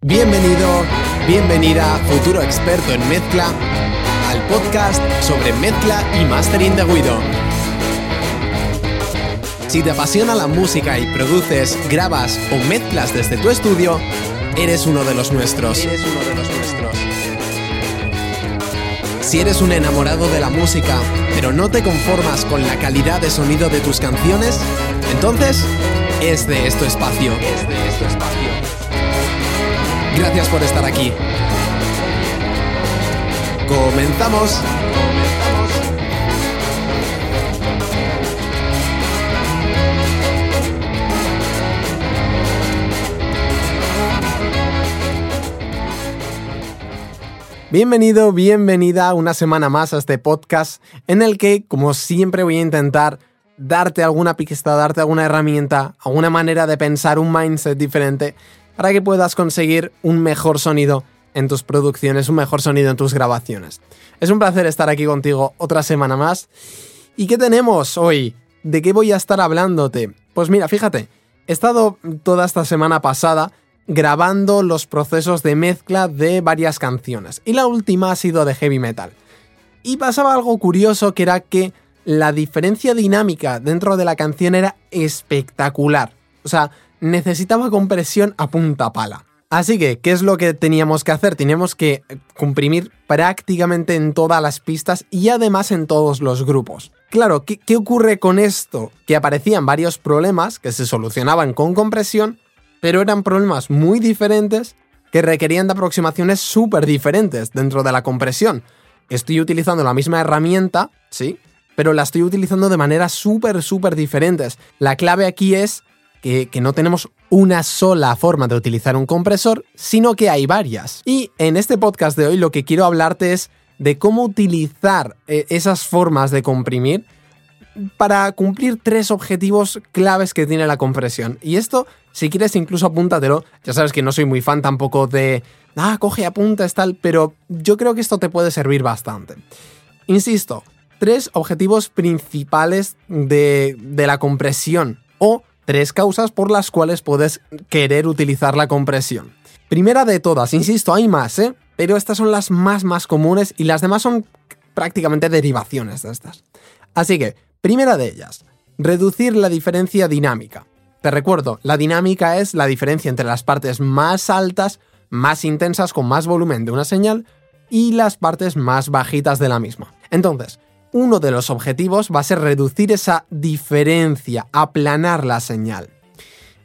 Bienvenido, bienvenida, futuro experto en mezcla, al podcast sobre mezcla y mastering de Guido. Si te apasiona la música y produces, grabas o mezclas desde tu estudio, eres uno de los nuestros. Eres uno de los nuestros. Si eres un enamorado de la música, pero no te conformas con la calidad de sonido de tus canciones, entonces es de esto espacio. Es de esto espacio. Gracias por estar aquí. Comenzamos. Bienvenido, bienvenida una semana más a este podcast en el que, como siempre, voy a intentar darte alguna pista, darte alguna herramienta, alguna manera de pensar, un mindset diferente para que puedas conseguir un mejor sonido en tus producciones, un mejor sonido en tus grabaciones. Es un placer estar aquí contigo otra semana más. ¿Y qué tenemos hoy? ¿De qué voy a estar hablándote? Pues mira, fíjate, he estado toda esta semana pasada grabando los procesos de mezcla de varias canciones. Y la última ha sido de heavy metal. Y pasaba algo curioso que era que la diferencia dinámica dentro de la canción era espectacular. O sea, necesitaba compresión a punta pala. Así que, ¿qué es lo que teníamos que hacer? Teníamos que comprimir prácticamente en todas las pistas y además en todos los grupos. Claro, ¿qué, ¿qué, ocurre con esto? Que aparecían varios problemas que se solucionaban con compresión pero eran problemas muy diferentes que requerían de aproximaciones súper diferentes dentro de la compresión. Estoy utilizando la misma herramienta, sí, pero la estoy utilizando de maneras súper, súper diferentes. La clave aquí es que, que, no tenemos una sola forma de utilizar un compresor, sino que hay varias. Y en este podcast de hoy lo que quiero hablarte es de cómo utilizar eh, esas formas de comprimir para cumplir tres objetivos claves que tiene la compresión. Y esto, si quieres, incluso apúntatelo. Ya sabes que no soy muy fan tampoco de, ah, coge apuntes, tal, pero yo creo que esto te puede servir bastante. Insisto, tres objetivos principales de, de la compresión o tres causas por las cuales puedes querer utilizar la compresión. Primera de todas, insisto, hay más, ¿eh? Pero estas son las más más comunes y las demás son prácticamente derivaciones de estas. Así que, Primera de ellas, reducir la diferencia dinámica. Te recuerdo, la dinámica es la diferencia entre las partes más altas, más intensas, con más volumen de una señal, y las partes más bajitas de la misma. Entonces, uno de los objetivos va a ser reducir esa diferencia, aplanar la señal.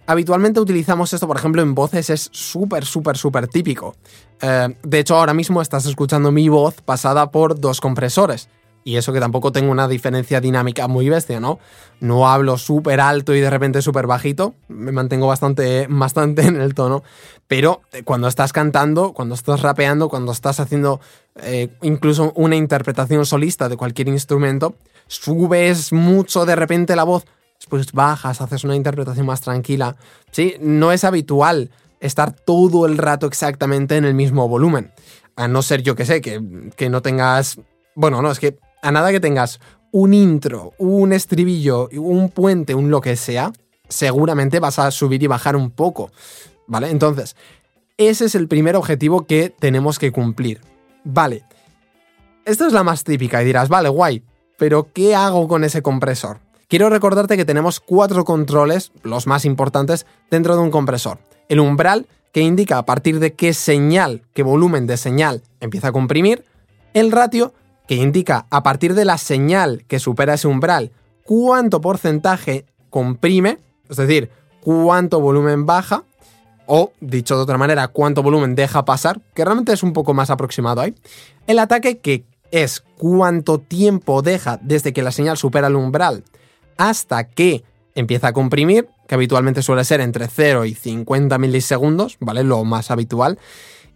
Habitualmente utilizamos esto, por ejemplo, en voces, es súper, súper, súper típico. Eh, de hecho, ahora mismo estás escuchando mi voz pasada por dos compresores. Y eso que tampoco tengo una diferencia dinámica muy bestia, ¿no? No hablo súper alto y de repente súper bajito, me mantengo bastante, bastante en el tono, pero cuando estás cantando, cuando estás rapeando, cuando estás haciendo eh, incluso una interpretación solista de cualquier instrumento, subes mucho de repente la voz, después bajas, haces una interpretación más tranquila. Sí, no es habitual estar todo el rato exactamente en el mismo volumen. A no ser yo que sé, que, que no tengas... Bueno, no, es que a nada que tengas un intro, un estribillo, un puente, un lo que sea, seguramente vas a subir y bajar un poco. ¿Vale? Entonces, ese es el primer objetivo que tenemos que cumplir. Vale. Esta es la más típica y dirás, vale, guay, pero ¿qué hago con ese compresor? Quiero recordarte que tenemos cuatro controles, los más importantes, dentro de un compresor. El umbral, que indica a partir de qué señal, qué volumen de señal empieza a comprimir. El ratio, que indica a partir de la señal que supera ese umbral cuánto porcentaje comprime, es decir, cuánto volumen baja, o dicho de otra manera, cuánto volumen deja pasar, que realmente es un poco más aproximado ahí. El ataque que es cuánto tiempo deja desde que la señal supera el umbral hasta que empieza a comprimir, que habitualmente suele ser entre 0 y 50 milisegundos, ¿vale? Lo más habitual.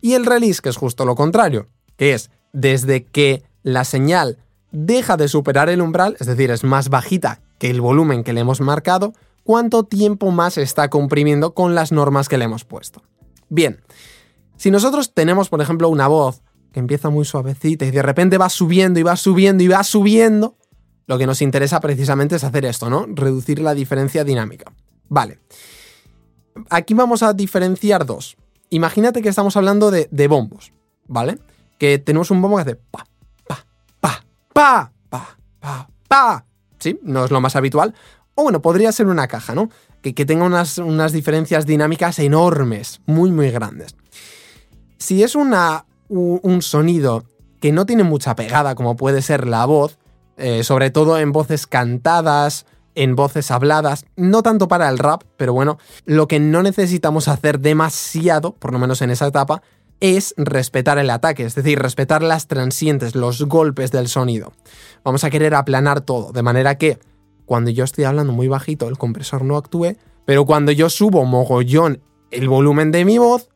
Y el release, que es justo lo contrario, que es desde que la señal deja de superar el umbral, es decir, es más bajita que el volumen que le hemos marcado, cuánto tiempo más está comprimiendo con las normas que le hemos puesto. Bien, si nosotros tenemos, por ejemplo, una voz que empieza muy suavecita y de repente va subiendo y va subiendo y va subiendo, lo que nos interesa precisamente es hacer esto, ¿no? Reducir la diferencia dinámica. Vale. Aquí vamos a diferenciar dos. Imagínate que estamos hablando de, bombos, ¿vale? Que tenemos un bombo que hace pa, pa, pa, pa, pa. ¿Sí? No es lo más habitual. O bueno, podría ser una caja, ¿no? Que, que tenga unas, unas diferencias dinámicas enormes, muy, muy grandes. Si es una, un sonido que no tiene mucha pegada, como puede ser la voz, eh, sobre todo en voces cantadas, en voces habladas, no tanto para el rap, pero bueno, lo que no necesitamos hacer demasiado, por lo menos en esa etapa, es respetar el ataque, es decir, respetar las transientes, los golpes del sonido. Vamos a querer aplanar todo, de manera que cuando yo estoy hablando muy bajito, el compresor no actúe, pero cuando yo subo mogollón el volumen de mi voz,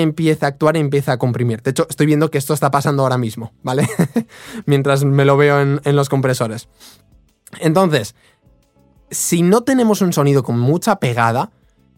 empieza a actuar empieza a comprimir. De hecho, estoy viendo que esto está pasando ahora mismo, ¿vale? Mientras me lo veo en, los compresores. Entonces, si no tenemos un sonido con mucha pegada,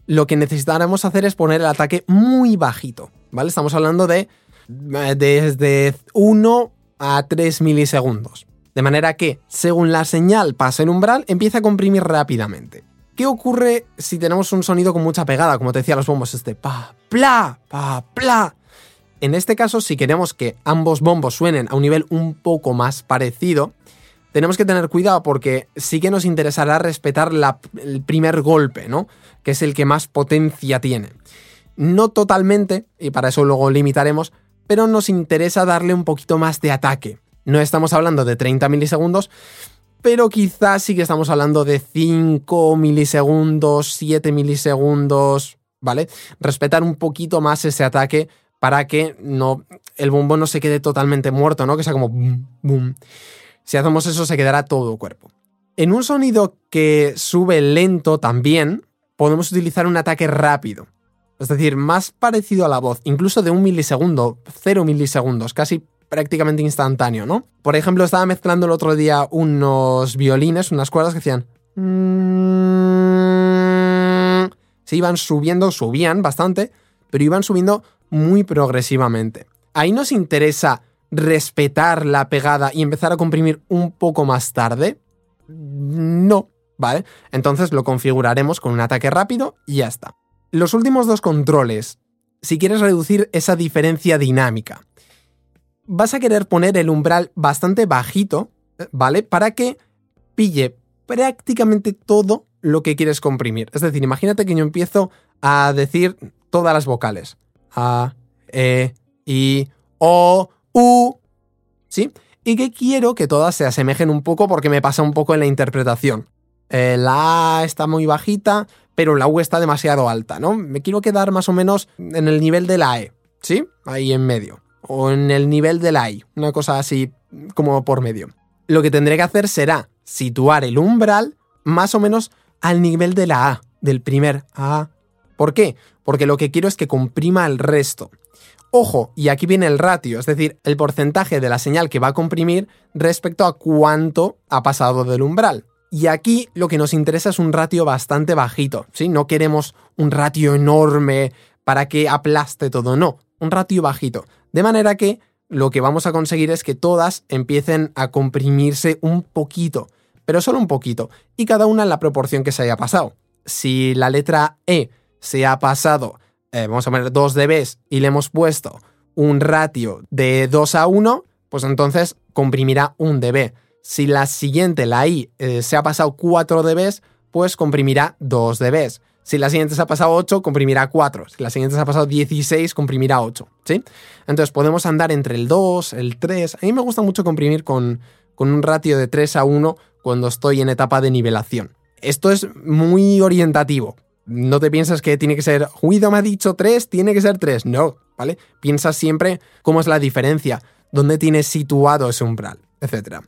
lo que necesitaremos hacer es poner el ataque muy bajito, ¿vale? Estamos hablando de eh, desde 1 a 3 milisegundos. De manera que, según la señal pasa el umbral, empieza a comprimir rápidamente. ¿Qué ocurre si tenemos un sonido con mucha pegada, como te decía los bombos, este pa, pla, pa, pla? En este caso, si queremos que ambos bombos suenen a un nivel un poco más parecido, tenemos que tener cuidado porque sí que nos interesará respetar el primer golpe, ¿no? Que es el que más potencia tiene. No totalmente, y para eso luego limitaremos, pero nos interesa darle un poquito más de ataque. No estamos hablando de 30 milisegundos, pero quizás sí que estamos hablando de 5 milisegundos, 7 milisegundos, ¿vale? Respetar un poquito más ese ataque para que no, el bombo no se quede totalmente muerto, ¿no? Que sea como boom, boom. Si hacemos eso se quedará todo cuerpo. En un sonido que sube lento también, podemos utilizar un ataque rápido. Es decir, más parecido a la voz, incluso de un milisegundo, 0 milisegundos, casi prácticamente instantáneo, ¿no? Por ejemplo, estaba mezclando el otro día unos violines, unas cuerdas que hacían... Se iban subiendo, subían bastante, pero iban subiendo muy progresivamente. Ahí nos interesa respetar la pegada y empezar a comprimir un poco más tarde. No, ¿vale? Entonces lo configuraremos con un ataque rápido y ya está. Los últimos dos controles, si quieres reducir esa diferencia dinámica, vas a querer poner el umbral bastante bajito, ¿vale? Para que pille prácticamente todo lo que quieres comprimir. Es decir, imagínate que yo empiezo a decir todas las vocales. A, E, I, O, U. ¿Sí? Y que quiero que todas se asemejen un poco porque me pasa un poco en la interpretación. Eh, la A está muy bajita, pero la U está demasiado alta, ¿no? Me quiero quedar más o menos en el nivel de la E, ¿sí? Ahí en medio o en el nivel del I, una cosa así como por medio. Lo que tendré que hacer será situar el umbral más o menos al nivel de la A, del primer A. ¿Por qué? Porque lo que quiero es que comprima el resto. Ojo, y aquí viene el ratio, es decir, el porcentaje de la señal que va a comprimir respecto a cuánto ha pasado del umbral. Y aquí lo que nos interesa es un ratio bastante bajito, ¿sí? No queremos un ratio enorme para que aplaste todo, no, un ratio bajito. De manera que lo que vamos a conseguir es que todas empiecen a comprimirse un poquito, pero solo un poquito, y cada una en la proporción que se haya pasado. Si la letra E se ha pasado, eh, vamos a poner 2 dB y le hemos puesto un ratio de 2 a 1, pues entonces comprimirá 1 dB. Si la siguiente, la I, eh, se ha pasado 4 dB, pues comprimirá 2 dB. Si la siguiente se ha pasado 8, comprimirá 4. Si la siguiente se ha pasado 16, comprimirá 8. ¿sí? Entonces podemos andar entre el 2, el 3. A mí me gusta mucho comprimir con, con un ratio de 3 a 1 cuando estoy en etapa de nivelación. Esto es muy orientativo. No te piensas que tiene que ser, Guido me ha dicho 3, tiene que ser 3. No, ¿vale? Piensa siempre cómo es la diferencia. dónde tienes situado ese umbral, etc.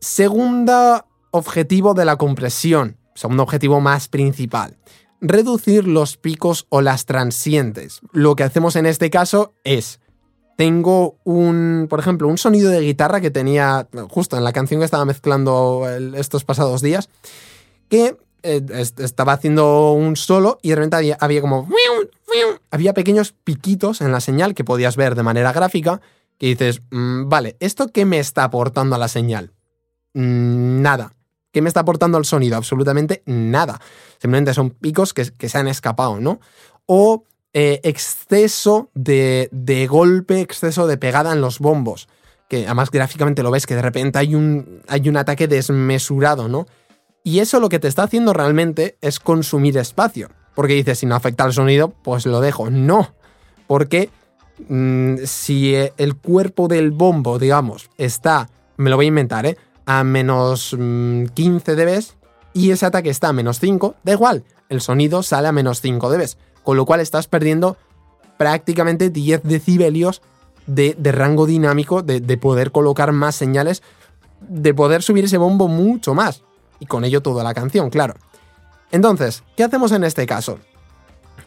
Segundo objetivo de la compresión, segundo objetivo más principal, reducir los picos o las transientes. Lo que hacemos en este caso es, tengo un, por ejemplo, un sonido de guitarra que tenía justo en la canción que estaba mezclando estos pasados días, que eh, estaba haciendo un solo y de repente había, como... Había pequeños piquitos en la señal que podías ver de manera gráfica que dices, mm, vale, ¿esto qué me está aportando a la señal? Mm, nada. ¿Qué me está aportando al sonido? Absolutamente nada. Simplemente son picos que, se han escapado, ¿no? O eh, exceso de, de, golpe, exceso de pegada en los bombos. Que además gráficamente lo ves que de repente hay un, hay un ataque desmesurado, ¿no? Y eso lo que te está haciendo realmente es consumir espacio. Porque dices, si no afecta al sonido, pues lo dejo. No. Porque mm, si el cuerpo del bombo, digamos, está, me lo voy a inventar, ¿eh? A menos 15 mm, dB y ese ataque está a menos 5, da igual, el sonido sale a menos 5 dB. Con lo cual estás perdiendo prácticamente 10 decibelios de, rango dinámico, de, de poder colocar más señales, de poder subir ese bombo mucho más y con ello toda la canción, claro. Entonces, ¿qué hacemos en este caso?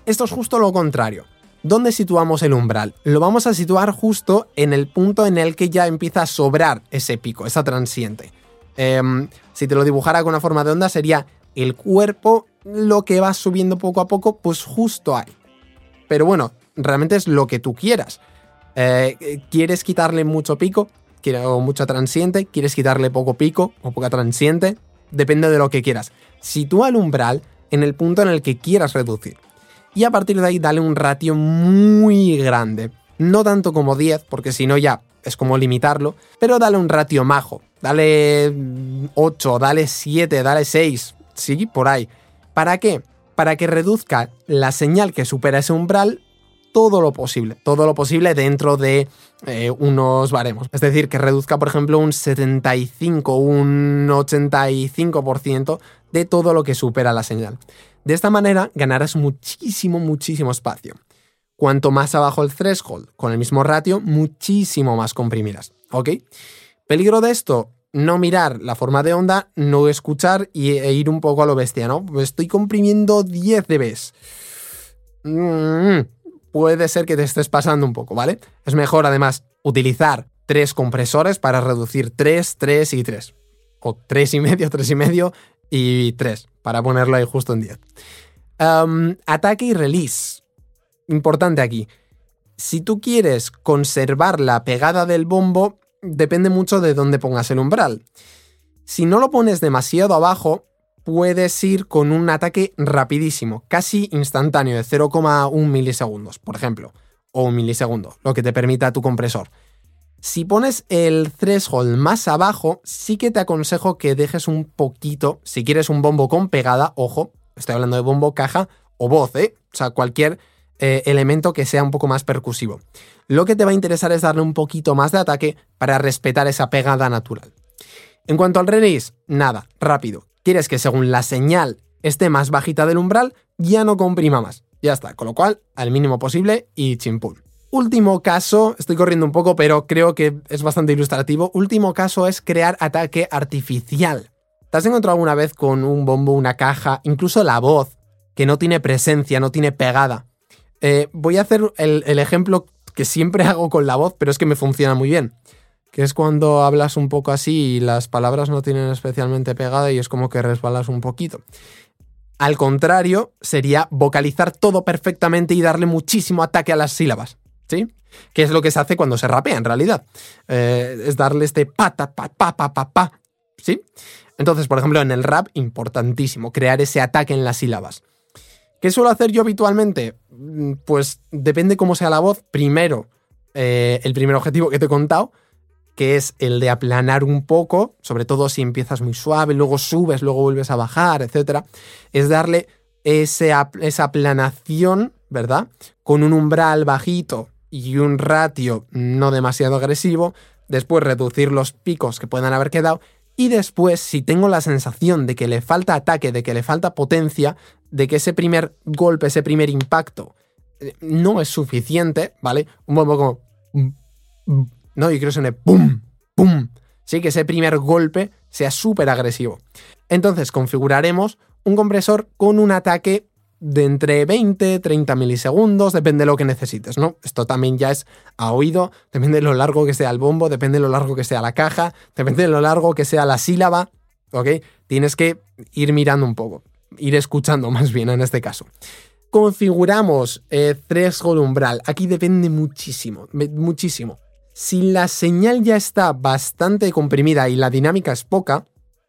Esto es justo lo contrario. ¿Dónde situamos el umbral? Lo vamos a situar justo en el punto en el que ya empieza a sobrar ese pico, esa transiente. Em, si te lo dibujara con una forma de onda, sería el cuerpo, lo que va subiendo poco a poco, pues justo ahí. Pero bueno, realmente es lo que tú quieras. Eh, ¿Quieres quitarle mucho pico? o mucha transiente? ¿Quieres quitarle poco pico o poca transiente? depende de lo que quieras. Sitúa el umbral en el punto en el que quieras reducir. Y a partir de ahí dale un ratio muy grande. No tanto como 10, porque si no ya es como limitarlo, pero dale un ratio majo. Dale 8, dale 7, dale 6, sí, por ahí. ¿Para qué? Para que reduzca la señal que supera ese umbral todo lo posible, todo lo posible dentro de eh, unos baremos. Es decir, que reduzca, por ejemplo, un 75, un 85% de todo lo que supera la señal. De esta manera ganarás muchísimo, muchísimo espacio. Cuanto más abajo el threshold, con el mismo ratio, muchísimo más comprimirás. ¿Ok? Peligro de esto, no mirar la forma de onda, no escuchar e ir un poco a lo bestia, ¿no? Estoy comprimiendo 10 dB. Mm, puede ser que te estés pasando un poco, ¿vale? Es mejor además utilizar tres compresores para reducir 3, 3 y 3. O 3 y medio, 3 y medio y 3, para ponerlo ahí justo en 10. ataque y release. Importante aquí. Si tú quieres conservar la pegada del bombo, depende mucho de dónde pongas el umbral. Si no lo pones demasiado abajo, puedes ir con un ataque rapidísimo, casi instantáneo, de 0,1 milisegundos, por ejemplo, o un milisegundo, lo que te permita tu compresor. Si pones el threshold más abajo, sí que te aconsejo que dejes un poquito, si quieres un bombo con pegada, ojo, estoy hablando de bombo, caja o voz, ¿eh? O sea, cualquier eh, elemento que sea un poco más percusivo. Lo que te va a interesar es darle un poquito más de ataque para respetar esa pegada natural. En cuanto al release, nada, rápido quieres que según la señal esté más bajita del umbral, ya no comprima más. Ya está, con lo cual, al mínimo posible y chimpún. Último caso, estoy corriendo un poco, pero creo que es bastante ilustrativo. Último caso es crear ataque artificial. ¿Te has encontrado alguna vez con un bombo, una caja, incluso la voz, que no tiene presencia, no tiene pegada? Eh, voy a hacer el ejemplo que siempre hago con la voz, pero es que me funciona muy bien que es cuando hablas un poco así y las palabras no tienen especialmente pegada y es como que resbalas un poquito. Al contrario, sería vocalizar todo perfectamente y darle muchísimo ataque a las sílabas, ¿sí? Que es lo que se hace cuando se rapea en realidad. Eh, es darle este pa, pa, pa, pa, pa, pa, ¿sí? Entonces, por ejemplo, en el rap, importantísimo, crear ese ataque en las sílabas. ¿Qué suelo hacer yo habitualmente? Mm, pues depende cómo sea la voz. Primero, eh, el primer objetivo que te he contado, que es el de aplanar un poco, sobre todo si empiezas muy suave, luego subes, luego vuelves a bajar, etc. Es darle esa aplanación, ¿verdad? Con un umbral bajito y un ratio no demasiado agresivo, después reducir los picos que puedan haber quedado y después, si tengo la sensación de que le falta ataque, de que le falta potencia, de que ese primer golpe, ese primer impacto eh, no es suficiente, ¿vale? Un poco como ¿no? Yo quiero que suene ¡pum! ¡pum! Sí, que ese primer golpe sea súper agresivo. Entonces configuraremos un compresor con un ataque de entre 20 30 milisegundos, depende de lo que necesites, ¿no? Esto también ya es a oído, depende de lo largo que sea el bombo, depende de lo largo que sea la caja, depende de lo largo que sea la sílaba, ¿ok? Tienes que ir mirando un poco, ir escuchando más bien en este caso. Configuramos eh, threshold umbral, aquí depende muchísimo, muchísimo. Si la señal ya está bastante comprimida y la dinámica es poca,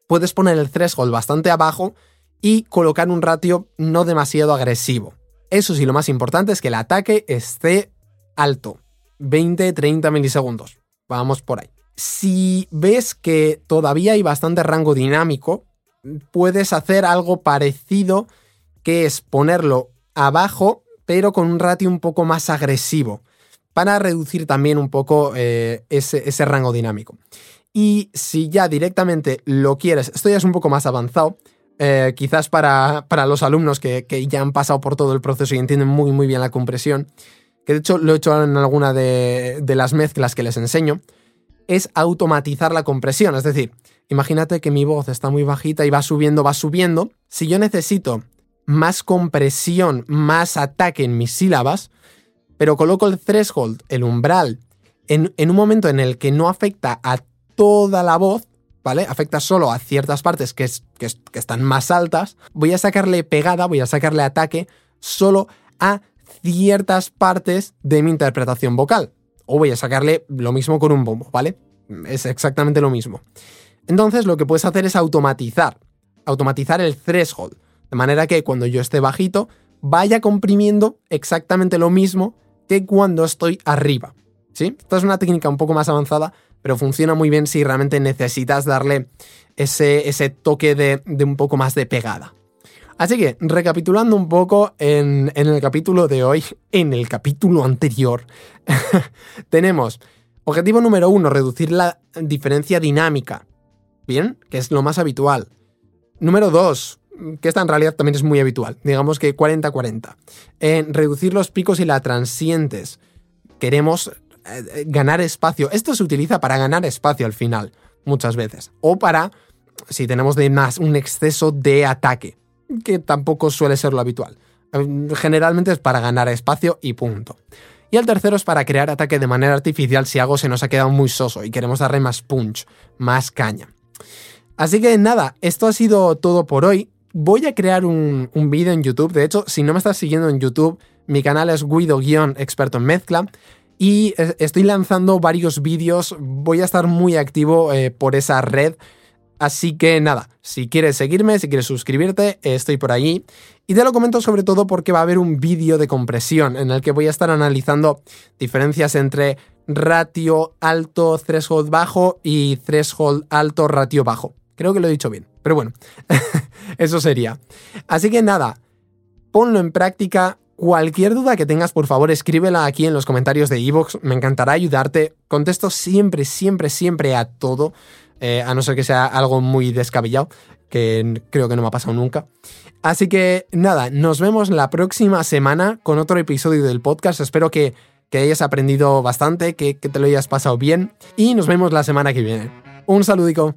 puedes poner el threshold bastante abajo y colocar un ratio no demasiado agresivo. Eso sí, lo más importante es que el ataque esté alto, 20-30 milisegundos. Vamos por ahí. Si ves que todavía hay bastante rango dinámico, puedes hacer algo parecido, que es ponerlo abajo, pero con un ratio un poco más agresivo, para reducir también un poco eh, ese, rango dinámico. Y si ya directamente lo quieres, esto ya es un poco más avanzado, eh, quizás para, los alumnos que, ya han pasado por todo el proceso y entienden muy muy bien la compresión, que de hecho lo he hecho en alguna de, las mezclas que les enseño, es automatizar la compresión. Es decir, imagínate que mi voz está muy bajita y va subiendo, va subiendo. Si yo necesito más compresión, más ataque en mis sílabas, pero coloco el threshold, el umbral, en, en un momento en el que no afecta a toda la voz, ¿vale? Afecta solo a ciertas partes que, que, están más altas. Voy a sacarle pegada, voy a sacarle ataque solo a ciertas partes de mi interpretación vocal. O voy a sacarle lo mismo con un bombo, ¿vale? Es exactamente lo mismo. Entonces lo que puedes hacer es automatizar. Automatizar el threshold. De manera que cuando yo esté bajito, vaya comprimiendo exactamente lo mismo que cuando estoy arriba. ¿Sí? Esta es una técnica un poco más avanzada, pero funciona muy bien si realmente necesitas darle ese, ese toque de, un poco más de pegada. Así que, recapitulando un poco en, el capítulo de hoy, en el capítulo anterior, tenemos objetivo número uno, reducir la diferencia dinámica. Bien, que es lo más habitual. Número dos, que esta en realidad también es muy habitual, digamos que 40-40. En reducir los picos y las transientes. Queremos eh, ganar espacio. Esto se utiliza para ganar espacio al final, muchas veces. O para, si tenemos de más, un exceso de ataque, que tampoco suele ser lo habitual. Eh, generalmente es para ganar espacio y punto. Y el tercero es para crear ataque de manera artificial si algo se nos ha quedado muy soso y queremos darle más punch, más caña. Así que nada, esto ha sido todo por hoy. Voy a crear un, un vídeo en YouTube. De hecho, si no me estás siguiendo en YouTube, mi canal es Guido-experto en mezcla y estoy lanzando varios vídeos, voy a estar muy activo eh, por esa red. Así que nada, si quieres seguirme, si quieres suscribirte, estoy por allí. Y te lo comento sobre todo porque va a haber un vídeo de compresión en el que voy a estar analizando diferencias entre ratio alto, threshold bajo y threshold alto, ratio bajo. Creo que lo he dicho bien, pero bueno, eso sería. Así que nada, ponlo en práctica, Cualquier duda que tengas, por favor, escríbela aquí en los comentarios de Evox. Me encantará ayudarte. Contesto siempre, siempre, siempre a todo. Eh, a no ser que sea algo muy descabellado, que creo que no me ha pasado nunca. Así que nada, nos vemos la próxima semana con otro episodio del podcast. Espero que, hayas aprendido bastante, que, que te lo hayas pasado bien. Y nos vemos la semana que viene. Un saludico.